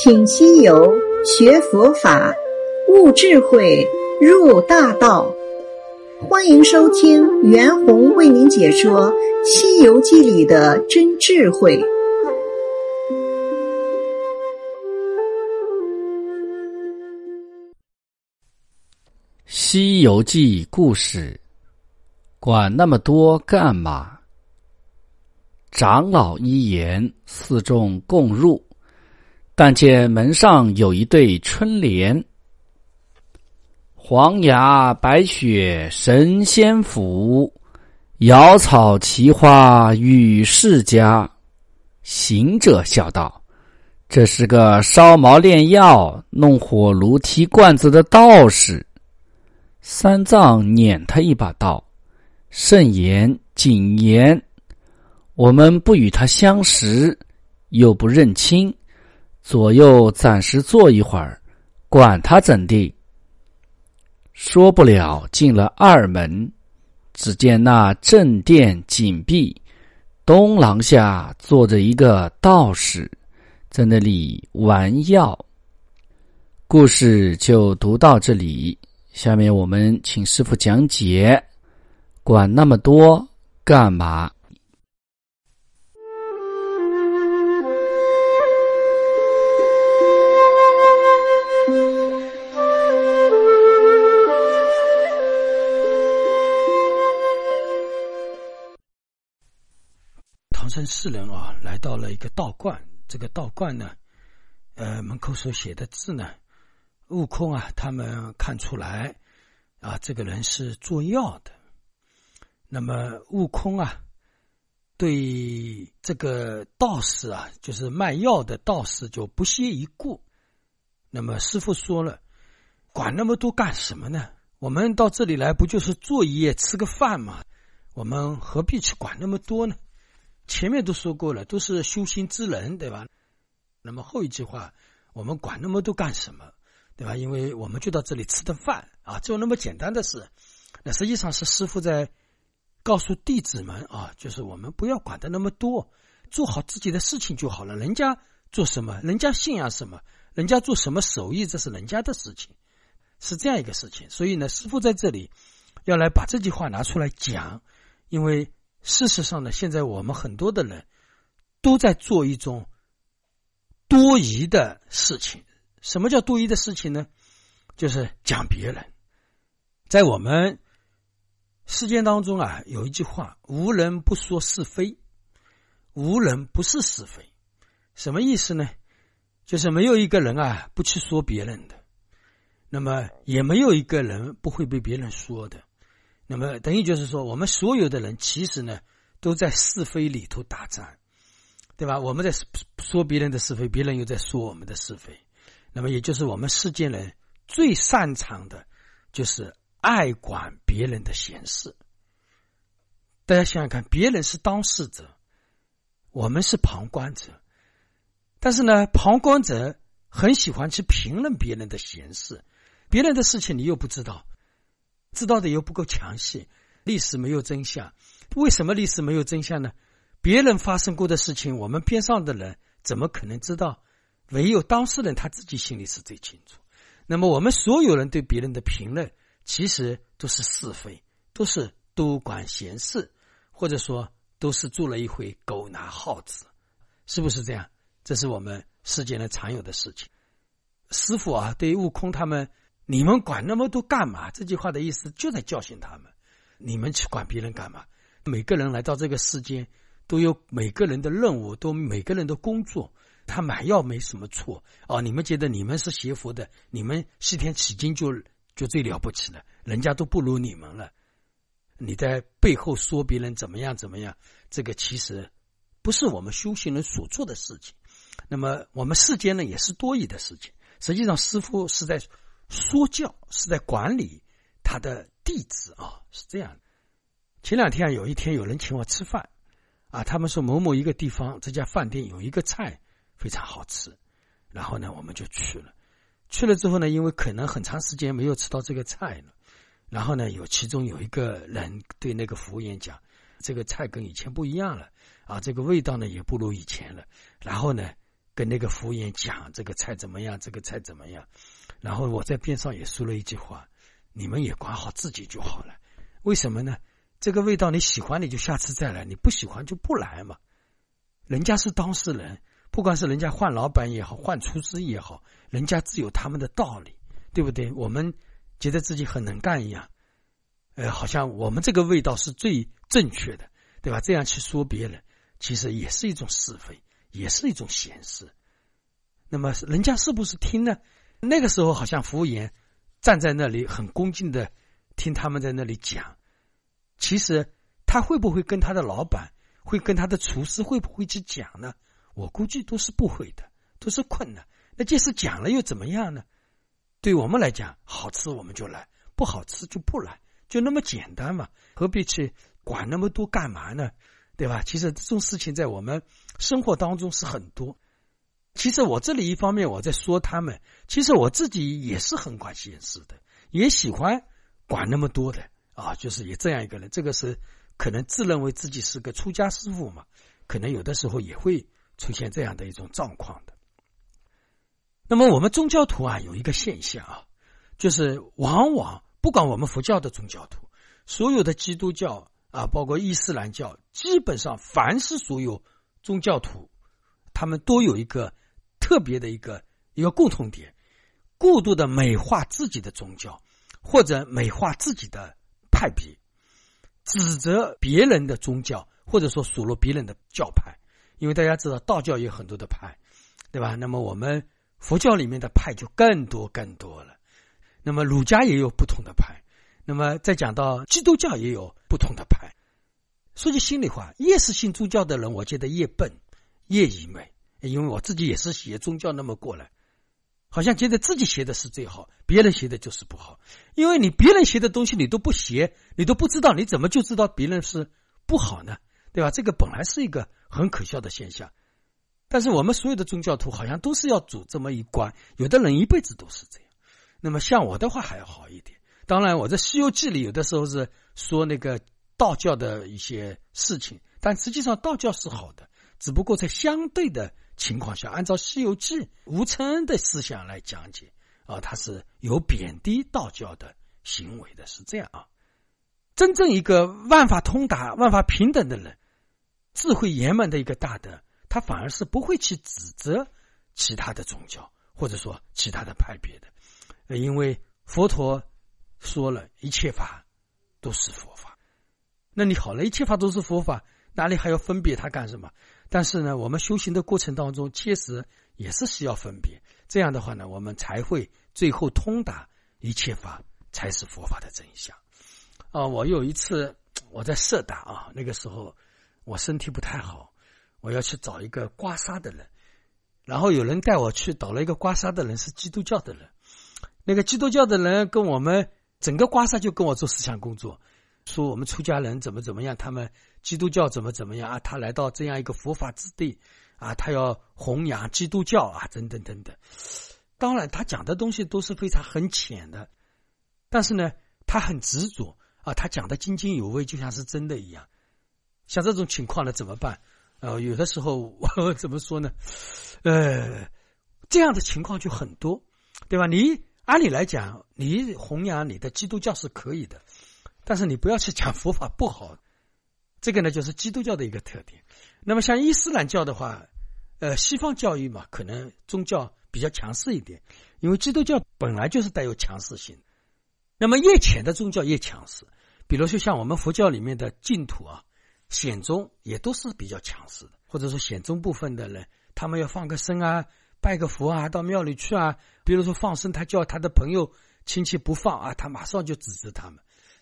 请西游学佛法，悟智慧，入大道。欢迎收听袁弘为您解说《西游记》里的真智慧。《西游记》故事，管那么多干嘛？长老一言，四众共入。但见门上有一对春联：“黄崖白雪神仙府，瑶草奇花与世家。”行者笑道：“这是个烧毛炼药、弄火炉提罐子的道士。”三藏撵他一把道：“慎言谨言，我们不与他相识，又不认亲。”左右暂时坐一会儿，管他怎地。说不了，进了二门，只见那正殿紧闭，东廊下坐着一个道士，在那里玩药。故事就读到这里，下面我们请师傅讲解。管那么多干嘛？唐僧四人啊，来到了一个道观。这个道观呢，呃，门口所写的字呢，悟空啊，他们看出来啊，这个人是做药的。那么悟空啊，对这个道士啊，就是卖药的道士就不屑一顾。那么师傅说了，管那么多干什么呢？我们到这里来，不就是做一夜吃个饭吗？我们何必去管那么多呢？前面都说过了，都是修心之人，对吧？那么后一句话，我们管那么多干什么，对吧？因为我们就到这里吃顿饭啊，就那么简单的事。那实际上是师傅在告诉弟子们啊，就是我们不要管的那么多，做好自己的事情就好了。人家做什么，人家信仰什么，人家做什么手艺，这是人家的事情，是这样一个事情。所以呢，师傅在这里要来把这句话拿出来讲，因为。事实上呢，现在我们很多的人都在做一种多疑的事情。什么叫多疑的事情呢？就是讲别人。在我们世间当中啊，有一句话：“无人不说是非，无人不是是非。”什么意思呢？就是没有一个人啊不去说别人的，那么也没有一个人不会被别人说的。那么等于就是说，我们所有的人其实呢，都在是非里头打战，对吧？我们在说别人的是非，别人又在说我们的是非。那么也就是我们世间人最擅长的，就是爱管别人的闲事。大家想想看，别人是当事者，我们是旁观者，但是呢，旁观者很喜欢去评论别人的闲事，别人的事情你又不知道。知道的又不够详细，历史没有真相。为什么历史没有真相呢？别人发生过的事情，我们边上的人怎么可能知道？唯有当事人他自己心里是最清楚。那么，我们所有人对别人的评论，其实都是是非，都是多管闲事，或者说都是做了一回狗拿耗子，是不是这样？这是我们世间的常有的事情。师傅啊，对悟空他们。你们管那么多干嘛？这句话的意思就在教训他们。你们去管别人干嘛？每个人来到这个世间，都有每个人的任务，都每个人的工作。他买药没什么错哦。你们觉得你们是邪佛的，你们西天取经就就最了不起了，人家都不如你们了。你在背后说别人怎么样怎么样，这个其实不是我们修行人所做的事情。那么我们世间呢，也是多余的事情。实际上，师傅是在。说教是在管理他的弟子啊，是这样的。前两天，有一天有人请我吃饭，啊，他们说某某一个地方这家饭店有一个菜非常好吃，然后呢，我们就去了。去了之后呢，因为可能很长时间没有吃到这个菜了，然后呢，有其中有一个人对那个服务员讲：“这个菜跟以前不一样了，啊，这个味道呢也不如以前了。”然后呢，跟那个服务员讲这个菜怎么样，这个菜怎么样，然后我在边上也说了一句话：你们也管好自己就好了。为什么呢？这个味道你喜欢你就下次再来，你不喜欢就不来嘛。人家是当事人，不管是人家换老板也好，换厨师也好，人家自有他们的道理，对不对？我们觉得自己很能干一样，呃，好像我们这个味道是最正确的，对吧？这样去说别人，其实也是一种是非，也是一种显示。那么人家是不是听呢？那个时候好像服务员站在那里很恭敬的听他们在那里讲。其实他会不会跟他的老板，会跟他的厨师会不会去讲呢？我估计都是不会的，都是困难。那即使讲了又怎么样呢？对我们来讲，好吃我们就来，不好吃就不来，就那么简单嘛，何必去管那么多干嘛呢？对吧？其实这种事情在我们生活当中是很多。其实我这里一方面我在说他们，其实我自己也是很管闲事的，也喜欢管那么多的。啊，就是也这样一个人，这个是可能自认为自己是个出家师傅嘛，可能有的时候也会出现这样的一种状况的。那么我们宗教徒啊，有一个现象啊，就是往往不管我们佛教的宗教徒，所有的基督教啊，包括伊斯兰教，基本上凡是所有宗教徒，他们都有一个特别的一个一个共同点，过度的美化自己的宗教，或者美化自己的。派别指责别人的宗教，或者说数落别人的教派，因为大家知道道教有很多的派，对吧？那么我们佛教里面的派就更多更多了。那么儒家也有不同的派，那么再讲到基督教也有不同的派。说句心里话，越是信宗教的人，我觉得越笨越愚昧，因为我自己也是学宗教那么过来。好像觉得自己学的是最好，别人学的就是不好。因为你别人学的东西你都不学，你都不知道，你怎么就知道别人是不好呢？对吧？这个本来是一个很可笑的现象。但是我们所有的宗教徒好像都是要走这么一关，有的人一辈子都是这样。那么像我的话还要好一点。当然，我在《西游记》里有的时候是说那个道教的一些事情，但实际上道教是好的，只不过在相对的。情况下，按照《西游记》吴承恩的思想来讲解啊，他是有贬低道教的行为的，是这样啊。真正一个万法通达、万法平等的人，智慧圆满的一个大德，他反而是不会去指责其他的宗教或者说其他的派别的，因为佛陀说了一切法都是佛法。那你好了，一切法都是佛法，哪里还要分别它干什么？但是呢，我们修行的过程当中，确实也是需要分别。这样的话呢，我们才会最后通达一切法才是佛法的真相。啊，我有一次我在色达啊，那个时候我身体不太好，我要去找一个刮痧的人，然后有人带我去，找了一个刮痧的人是基督教的人，那个基督教的人跟我们整个刮痧就跟我做思想工作。说我们出家人怎么怎么样，他们基督教怎么怎么样啊？他来到这样一个佛法之地啊，他要弘扬基督教啊，等等等等。当然，他讲的东西都是非常很浅的，但是呢，他很执着啊，他讲的津津有味，就像是真的一样。像这种情况呢，怎么办？呃，有的时候我 怎么说呢？呃，这样的情况就很多，对吧？你按理来讲，你弘扬你的基督教是可以的。但是你不要去讲佛法不好，这个呢就是基督教的一个特点。那么像伊斯兰教的话，呃，西方教育嘛，可能宗教比较强势一点，因为基督教本来就是带有强势性。那么越浅的宗教越强势，比如说像我们佛教里面的净土啊、显宗也都是比较强势的，或者说显宗部分的人，他们要放个生啊、拜个佛啊、到庙里去啊，比如说放生，他叫他的朋友亲戚不放啊，他马上就指责他们。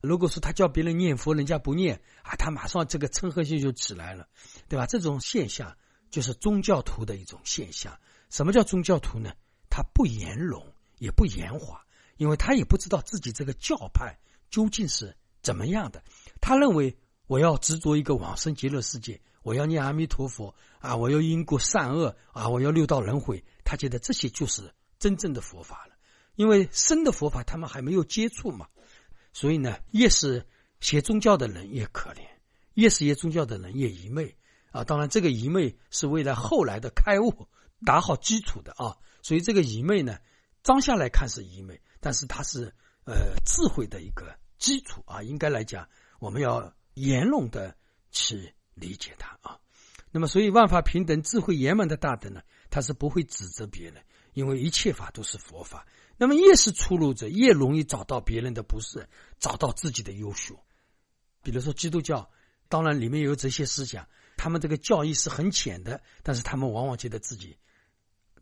如果说他叫别人念佛，人家不念啊，他马上这个嗔恨心就起来了，对吧？这种现象就是宗教徒的一种现象。什么叫宗教徒呢？他不圆融，也不圆滑，因为他也不知道自己这个教派究竟是怎么样的。他认为我要执着一个往生极乐世界，我要念阿弥陀佛啊，我要因果善恶啊，我要六道轮回。他觉得这些就是真正的佛法了，因为生的佛法他们还没有接触嘛。所以呢，越是学宗教的人越可怜，越是学宗教的人越愚昧啊。当然，这个愚昧是为了后来的开悟打好基础的啊。所以，这个愚昧呢，当下来看是愚昧，但是它是呃智慧的一个基础啊。应该来讲，我们要圆融的去理解它啊。那么，所以万法平等、智慧圆满的大德呢，他是不会指责别人，因为一切法都是佛法。那么，越是出路者，越容易找到别人的不是，找到自己的优秀。比如说基督教，当然里面有这些思想，他们这个教义是很浅的，但是他们往往觉得自己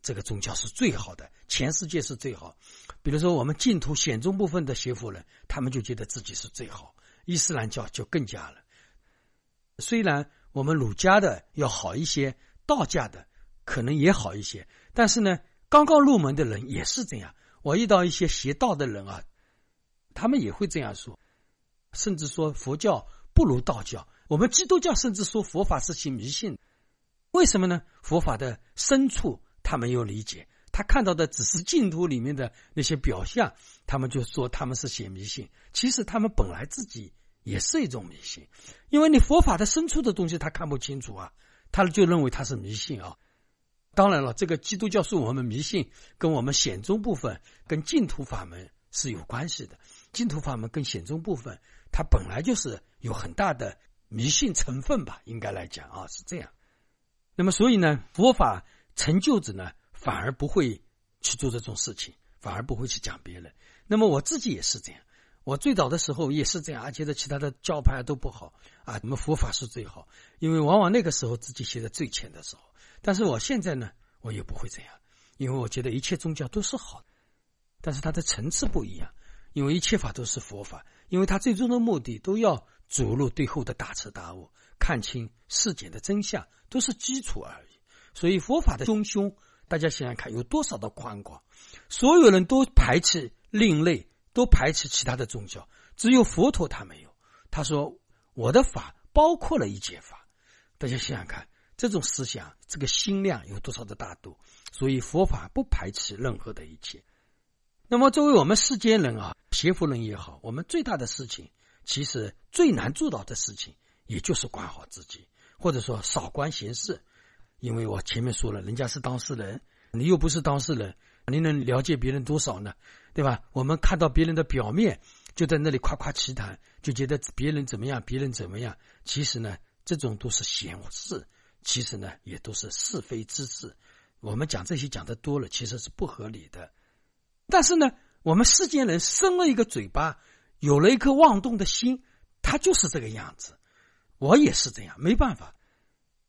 这个宗教是最好的，全世界是最好。比如说我们净土显宗部分的学佛人，他们就觉得自己是最好。伊斯兰教就更加了，虽然。我们儒家的要好一些，道家的可能也好一些，但是呢，刚刚入门的人也是这样。我遇到一些邪道的人啊，他们也会这样说，甚至说佛教不如道教。我们基督教甚至说佛法是些迷信，为什么呢？佛法的深处他没有理解，他看到的只是净土里面的那些表象，他们就说他们是写迷信。其实他们本来自己。也是一种迷信，因为你佛法的深处的东西他看不清楚啊，他就认为他是迷信啊。当然了，这个基督教是我们迷信，跟我们显宗部分、跟净土法门是有关系的。净土法门跟显宗部分，它本来就是有很大的迷信成分吧，应该来讲啊是这样。那么，所以呢，佛法成就者呢，反而不会去做这种事情，反而不会去讲别人。那么我自己也是这样。我最早的时候也是这样，而且的其他的教派都不好啊，我们佛法是最好，因为往往那个时候自己学的最浅的时候。但是我现在呢，我也不会这样，因为我觉得一切宗教都是好，但是它的层次不一样，因为一切法都是佛法，因为它最终的目的都要走入最后的大彻大悟，看清世间的真相，都是基础而已。所以佛法的胸胸，大家想想看，有多少的宽广？所有人都排斥另类。都排斥其他的宗教，只有佛陀他没有。他说：“我的法包括了一切法。”大家想想看，这种思想，这个心量有多少的大度？所以佛法不排斥任何的一切。那么，作为我们世间人啊，邪佛人也好，我们最大的事情，其实最难做到的事情，也就是管好自己，或者说少管闲事。因为我前面说了，人家是当事人，你又不是当事人。你能了解别人多少呢？对吧？我们看到别人的表面，就在那里夸夸其谈，就觉得别人怎么样，别人怎么样。其实呢，这种都是闲事，其实呢，也都是是非之事。我们讲这些讲的多了，其实是不合理的。但是呢，我们世间人生了一个嘴巴，有了一颗妄动的心，他就是这个样子。我也是这样，没办法。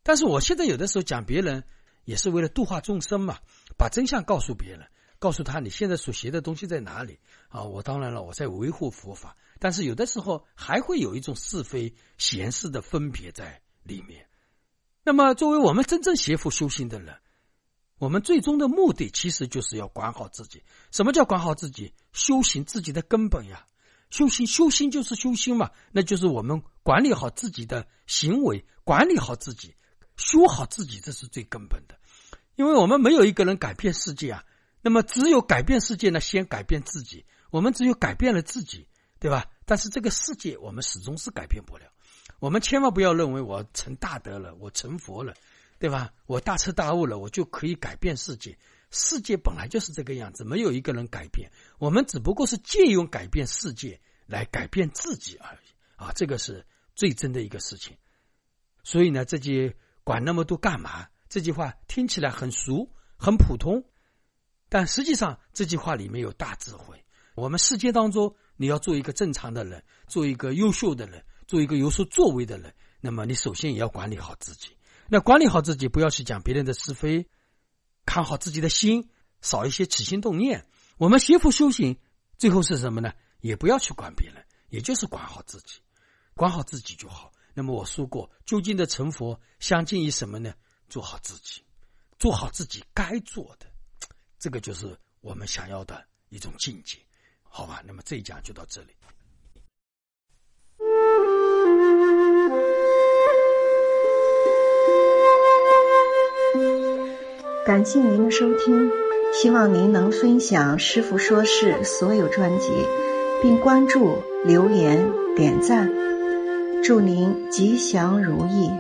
但是我现在有的时候讲别人。也是为了度化众生嘛，把真相告诉别人，告诉他你现在所学的东西在哪里啊？我当然了，我在维护佛法，但是有的时候还会有一种是非闲事的分别在里面。那么，作为我们真正学佛修行的人，我们最终的目的其实就是要管好自己。什么叫管好自己？修行自己的根本呀！修行，修心就是修心嘛，那就是我们管理好自己的行为，管理好自己。修好自己，这是最根本的，因为我们没有一个人改变世界啊。那么，只有改变世界呢，先改变自己。我们只有改变了自己，对吧？但是这个世界，我们始终是改变不了。我们千万不要认为我成大德了，我成佛了，对吧？我大彻大悟了，我就可以改变世界。世界本来就是这个样子，没有一个人改变。我们只不过是借用改变世界来改变自己而已啊！这个是最真的一个事情。所以呢，这句。管那么多干嘛？这句话听起来很俗、很普通，但实际上这句话里面有大智慧。我们世界当中，你要做一个正常的人，做一个优秀的人，做一个有所作为的人，那么你首先也要管理好自己。那管理好自己，不要去讲别人的是非，看好自己的心，少一些起心动念。我们学佛修行，最后是什么呢？也不要去管别人，也就是管好自己，管好自己就好。那么我说过，究竟的成佛相近于什么呢？做好自己，做好自己该做的，这个就是我们想要的一种境界，好吧？那么这一讲就到这里。感谢您的收听，希望您能分享师傅说事所有专辑，并关注、留言、点赞。祝您吉祥如意。